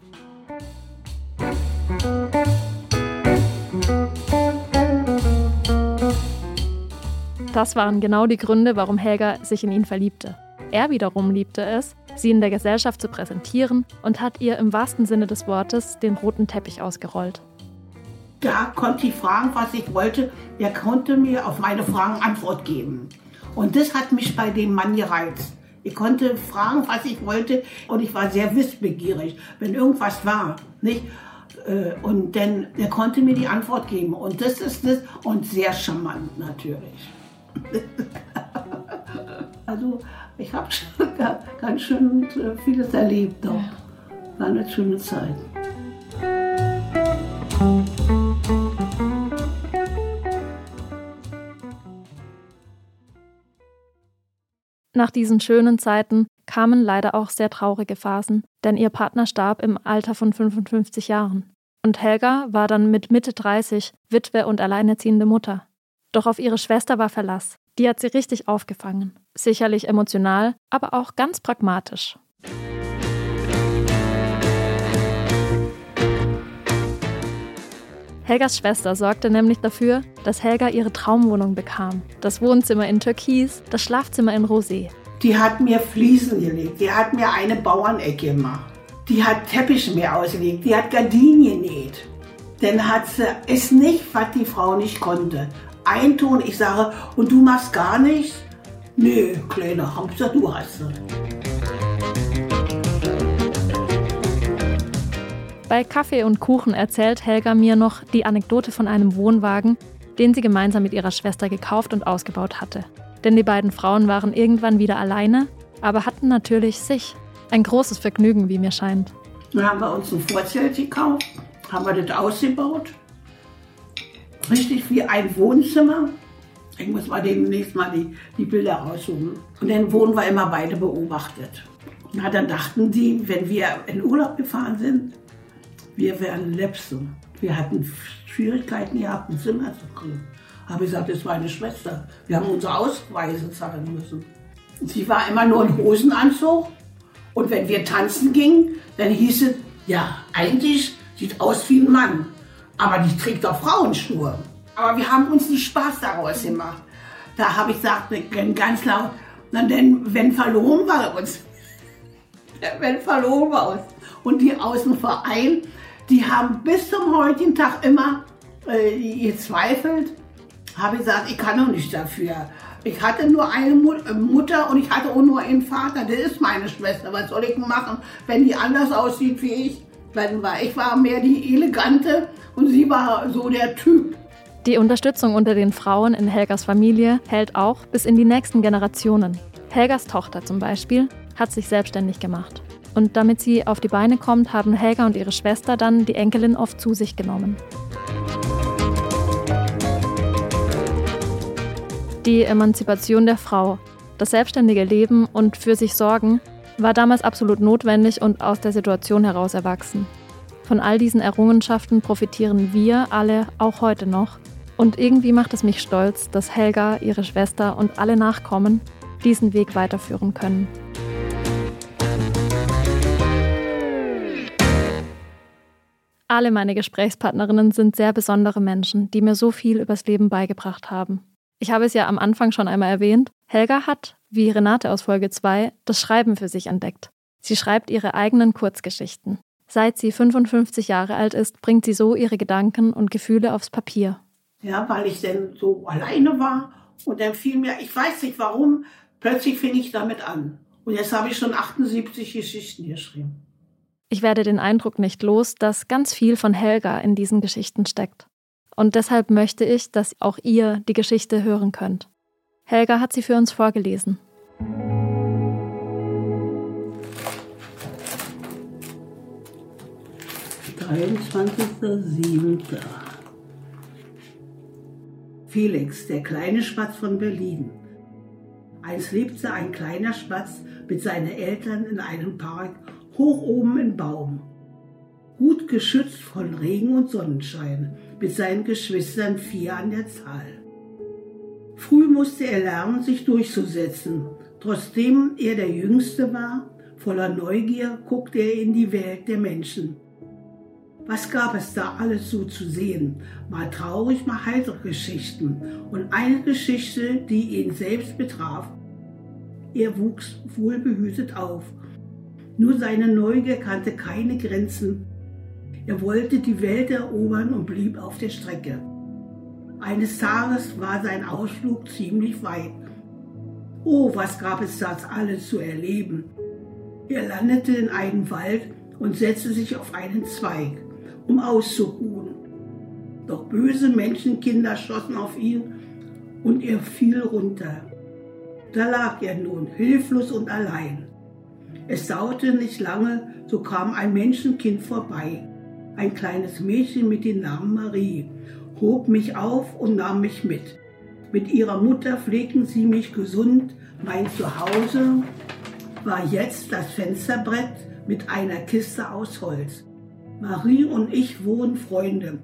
Das waren genau die Gründe, warum Helga sich in ihn verliebte. Er wiederum liebte es, sie in der Gesellschaft zu präsentieren und hat ihr im wahrsten Sinne des Wortes den roten Teppich ausgerollt. Da konnte ich fragen, was ich wollte. Er konnte mir auf meine Fragen Antwort geben. Und das hat mich bei dem Mann gereizt. Ich konnte fragen, was ich wollte und ich war sehr wissbegierig, wenn irgendwas war. Nicht? Äh, und dann, er konnte mir die Antwort geben. Und das ist das. Und sehr charmant natürlich. [laughs] also ich habe [laughs] ganz schön äh, vieles erlebt doch. War eine schöne Zeit. Nach diesen schönen Zeiten kamen leider auch sehr traurige Phasen, denn ihr Partner starb im Alter von 55 Jahren. Und Helga war dann mit Mitte 30 Witwe und alleinerziehende Mutter. Doch auf ihre Schwester war Verlass. Die hat sie richtig aufgefangen. Sicherlich emotional, aber auch ganz pragmatisch. Helgas Schwester sorgte nämlich dafür, dass Helga ihre Traumwohnung bekam. Das Wohnzimmer in Türkis, das Schlafzimmer in Rosé. Die hat mir Fliesen gelegt, die hat mir eine Bauernecke gemacht. Die hat Teppiche mir ausgelegt, die hat Gardinen genäht. Dann hat sie es nicht, was die Frau nicht konnte. Ein Ton, ich sage, und du machst gar nichts? Nee, kleiner Hamster, du hast es. Bei Kaffee und Kuchen erzählt Helga mir noch die Anekdote von einem Wohnwagen, den sie gemeinsam mit ihrer Schwester gekauft und ausgebaut hatte. Denn die beiden Frauen waren irgendwann wieder alleine, aber hatten natürlich sich. Ein großes Vergnügen, wie mir scheint. Dann haben wir uns ein Vorzelt gekauft, haben wir das ausgebaut. Richtig wie ein Wohnzimmer. Ich muss mal demnächst mal die, die Bilder raussuchen. Und dann wurden wir immer beide beobachtet. Na, dann dachten die, wenn wir in Urlaub gefahren sind, wir wären Lepsen. Wir hatten Schwierigkeiten gehabt, ein Zimmer zu kriegen. Habe ich gesagt, das war eine Schwester. Wir haben unsere Ausweise zahlen müssen. Sie war immer nur in Hosenanzug. Und wenn wir tanzen gingen, dann hieß es, ja, eigentlich sieht aus wie ein Mann. Aber die trägt doch Frauenschuhe. Aber wir haben uns einen Spaß daraus gemacht. Da habe ich gesagt, ganz laut, na denn, wenn verloren war uns. [laughs] wenn verloren war uns. Und die aus dem Verein, die haben bis zum heutigen Tag immer äh, gezweifelt. Habe gesagt, ich kann doch nicht dafür. Ich hatte nur eine äh, Mutter und ich hatte auch nur einen Vater. Das ist meine Schwester. Was soll ich machen, wenn die anders aussieht wie ich? Ich war mehr die Elegante und sie war so der Typ. Die Unterstützung unter den Frauen in Helgas Familie hält auch bis in die nächsten Generationen. Helgas Tochter zum Beispiel hat sich selbstständig gemacht. Und damit sie auf die Beine kommt, haben Helga und ihre Schwester dann die Enkelin oft zu sich genommen. Die Emanzipation der Frau, das selbstständige Leben und für sich sorgen, war damals absolut notwendig und aus der Situation heraus erwachsen. Von all diesen Errungenschaften profitieren wir alle auch heute noch. Und irgendwie macht es mich stolz, dass Helga, ihre Schwester und alle Nachkommen diesen Weg weiterführen können. Alle meine Gesprächspartnerinnen sind sehr besondere Menschen, die mir so viel übers Leben beigebracht haben. Ich habe es ja am Anfang schon einmal erwähnt. Helga hat, wie Renate aus Folge 2, das Schreiben für sich entdeckt. Sie schreibt ihre eigenen Kurzgeschichten. Seit sie 55 Jahre alt ist, bringt sie so ihre Gedanken und Gefühle aufs Papier. Ja, weil ich dann so alleine war und dann fiel mir, ich weiß nicht warum, plötzlich fing ich damit an. Und jetzt habe ich schon 78 Geschichten geschrieben. Ich werde den Eindruck nicht los, dass ganz viel von Helga in diesen Geschichten steckt. Und deshalb möchte ich, dass auch ihr die Geschichte hören könnt. Helga hat sie für uns vorgelesen. 23.07. Felix, der kleine Spatz von Berlin. Einst lebte ein kleiner Spatz mit seinen Eltern in einem Park hoch oben im Baum. Gut geschützt von Regen und Sonnenschein, mit seinen Geschwistern vier an der Zahl. Früh musste er lernen, sich durchzusetzen. Trotzdem er der Jüngste war, voller Neugier guckte er in die Welt der Menschen. Was gab es da alles so zu sehen? Mal traurig, mal heitere Geschichten. Und eine Geschichte, die ihn selbst betraf. Er wuchs wohlbehütet auf. Nur seine Neugier kannte keine Grenzen. Er wollte die Welt erobern und blieb auf der Strecke. Eines Tages war sein Ausflug ziemlich weit. Oh, was gab es das alles zu erleben? Er landete in einem Wald und setzte sich auf einen Zweig um auszuruhen. Doch böse Menschenkinder schossen auf ihn und er fiel runter. Da lag er nun, hilflos und allein. Es dauerte nicht lange, so kam ein Menschenkind vorbei. Ein kleines Mädchen mit dem Namen Marie hob mich auf und nahm mich mit. Mit ihrer Mutter pflegten sie mich gesund. Mein Zuhause war jetzt das Fensterbrett mit einer Kiste aus Holz. Marie und ich wurden Freunde.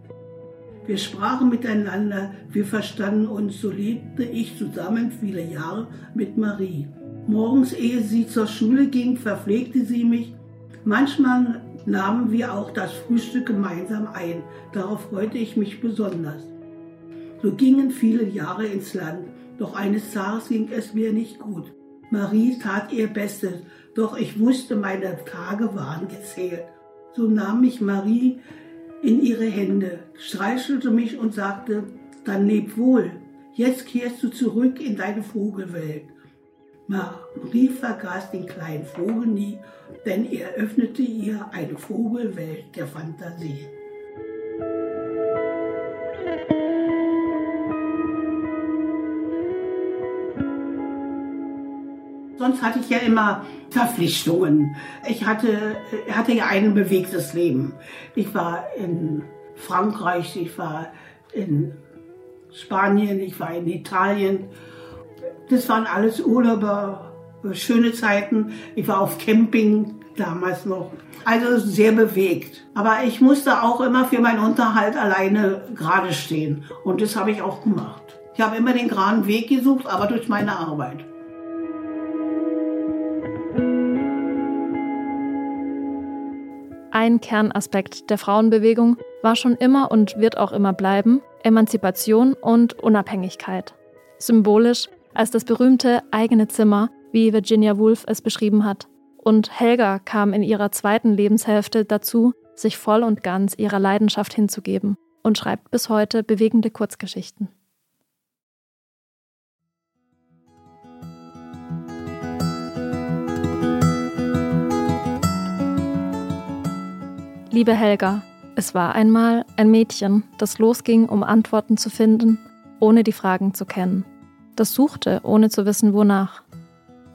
Wir sprachen miteinander, wir verstanden uns, so lebte ich zusammen viele Jahre mit Marie. Morgens, ehe sie zur Schule ging, verpflegte sie mich. Manchmal nahmen wir auch das Frühstück gemeinsam ein. Darauf freute ich mich besonders. So gingen viele Jahre ins Land, doch eines Tages ging es mir nicht gut. Marie tat ihr Bestes, doch ich wusste, meine Tage waren gezählt. So nahm mich Marie in ihre Hände, streichelte mich und sagte, dann leb wohl, jetzt kehrst du zurück in deine Vogelwelt. Marie vergaß den kleinen Vogel nie, denn er öffnete ihr eine Vogelwelt der Fantasie. Sonst hatte ich ja immer Verpflichtungen. Ich hatte, hatte ja ein bewegtes Leben. Ich war in Frankreich, ich war in Spanien, ich war in Italien. Das waren alles Urlaube, schöne Zeiten. Ich war auf Camping damals noch. Also sehr bewegt. Aber ich musste auch immer für meinen Unterhalt alleine gerade stehen. Und das habe ich auch gemacht. Ich habe immer den geraden Weg gesucht, aber durch meine Arbeit. Ein Kernaspekt der Frauenbewegung war schon immer und wird auch immer bleiben Emanzipation und Unabhängigkeit. Symbolisch als das berühmte eigene Zimmer, wie Virginia Woolf es beschrieben hat. Und Helga kam in ihrer zweiten Lebenshälfte dazu, sich voll und ganz ihrer Leidenschaft hinzugeben und schreibt bis heute bewegende Kurzgeschichten. Liebe Helga, es war einmal ein Mädchen, das losging, um Antworten zu finden, ohne die Fragen zu kennen. Das suchte, ohne zu wissen, wonach.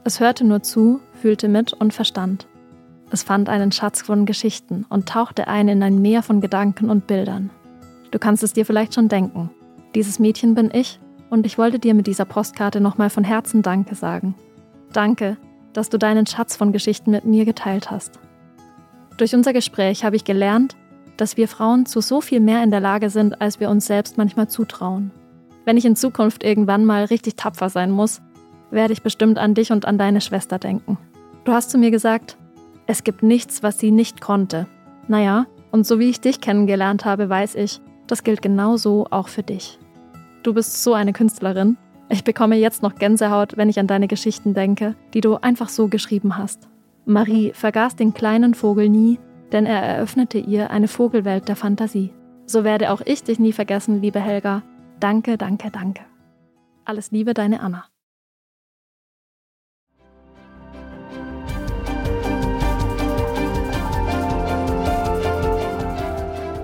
Es hörte nur zu, fühlte mit und verstand. Es fand einen Schatz von Geschichten und tauchte ein in ein Meer von Gedanken und Bildern. Du kannst es dir vielleicht schon denken. Dieses Mädchen bin ich und ich wollte dir mit dieser Postkarte nochmal von Herzen Danke sagen. Danke, dass du deinen Schatz von Geschichten mit mir geteilt hast. Durch unser Gespräch habe ich gelernt, dass wir Frauen zu so viel mehr in der Lage sind, als wir uns selbst manchmal zutrauen. Wenn ich in Zukunft irgendwann mal richtig tapfer sein muss, werde ich bestimmt an dich und an deine Schwester denken. Du hast zu mir gesagt, es gibt nichts, was sie nicht konnte. Naja, und so wie ich dich kennengelernt habe, weiß ich, das gilt genauso auch für dich. Du bist so eine Künstlerin. Ich bekomme jetzt noch Gänsehaut, wenn ich an deine Geschichten denke, die du einfach so geschrieben hast. Marie vergaß den kleinen Vogel nie, denn er eröffnete ihr eine Vogelwelt der Fantasie. So werde auch ich dich nie vergessen, liebe Helga. Danke, danke, danke. Alles Liebe, deine Anna.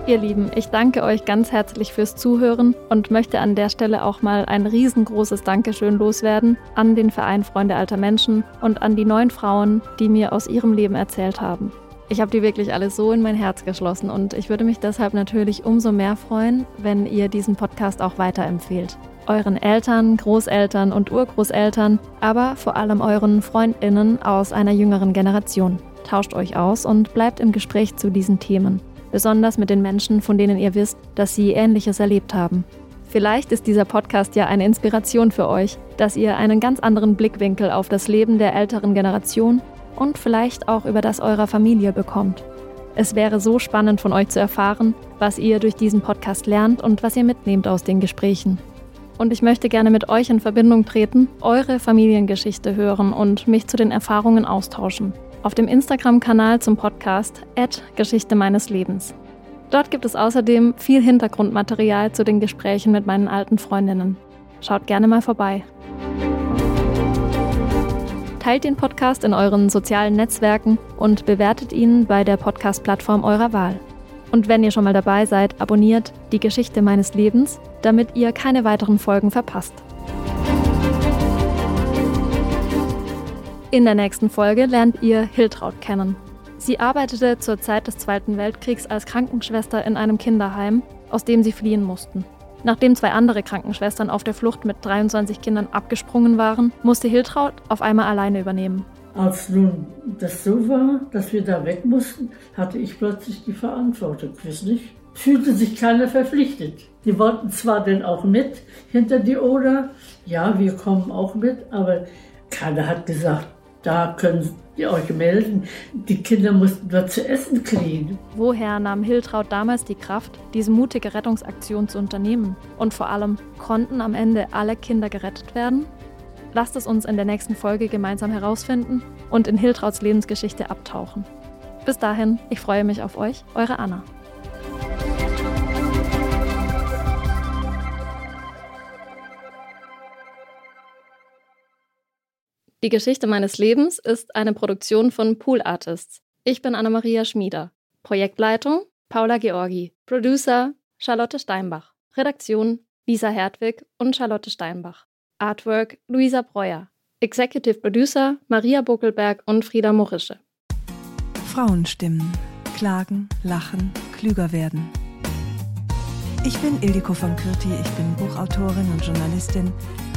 Ihr Lieben, ich danke euch ganz herzlich fürs Zuhören und möchte an der Stelle auch mal ein riesengroßes Dankeschön loswerden an den Verein Freunde alter Menschen und an die neun Frauen, die mir aus ihrem Leben erzählt haben. Ich habe die wirklich alle so in mein Herz geschlossen und ich würde mich deshalb natürlich umso mehr freuen, wenn ihr diesen Podcast auch weiterempfehlt. Euren Eltern, Großeltern und Urgroßeltern, aber vor allem euren Freundinnen aus einer jüngeren Generation. Tauscht euch aus und bleibt im Gespräch zu diesen Themen besonders mit den Menschen, von denen ihr wisst, dass sie Ähnliches erlebt haben. Vielleicht ist dieser Podcast ja eine Inspiration für euch, dass ihr einen ganz anderen Blickwinkel auf das Leben der älteren Generation und vielleicht auch über das eurer Familie bekommt. Es wäre so spannend von euch zu erfahren, was ihr durch diesen Podcast lernt und was ihr mitnehmt aus den Gesprächen. Und ich möchte gerne mit euch in Verbindung treten, eure Familiengeschichte hören und mich zu den Erfahrungen austauschen auf dem Instagram-Kanal zum Podcast Geschichte meines Lebens. Dort gibt es außerdem viel Hintergrundmaterial zu den Gesprächen mit meinen alten Freundinnen. Schaut gerne mal vorbei. Teilt den Podcast in euren sozialen Netzwerken und bewertet ihn bei der Podcast-Plattform eurer Wahl. Und wenn ihr schon mal dabei seid, abonniert die Geschichte meines Lebens, damit ihr keine weiteren Folgen verpasst. In der nächsten Folge lernt ihr Hiltraud kennen. Sie arbeitete zur Zeit des Zweiten Weltkriegs als Krankenschwester in einem Kinderheim, aus dem sie fliehen mussten. Nachdem zwei andere Krankenschwestern auf der Flucht mit 23 Kindern abgesprungen waren, musste Hiltraud auf einmal alleine übernehmen. Als nun das so war, dass wir da weg mussten, hatte ich plötzlich die Verantwortung, wissen nicht? Fühlte sich keiner verpflichtet. Die wollten zwar denn auch mit hinter die Oder, ja, wir kommen auch mit, aber keiner hat gesagt, da können ihr euch melden. Die Kinder mussten dort zu essen kriegen. Woher nahm Hiltraud damals die Kraft, diese mutige Rettungsaktion zu unternehmen? Und vor allem, konnten am Ende alle Kinder gerettet werden? Lasst es uns in der nächsten Folge gemeinsam herausfinden und in Hiltrauds Lebensgeschichte abtauchen. Bis dahin, ich freue mich auf euch, eure Anna. Die Geschichte meines Lebens ist eine Produktion von Pool Artists. Ich bin Anna-Maria Schmieder. Projektleitung Paula Georgi. Producer Charlotte Steinbach. Redaktion Lisa Hertwig und Charlotte Steinbach. Artwork Luisa Breuer. Executive Producer Maria Buckelberg und Frieda Morische. Frauenstimmen. Klagen, lachen, klüger werden. Ich bin Ildiko von Kürti, ich bin Buchautorin und Journalistin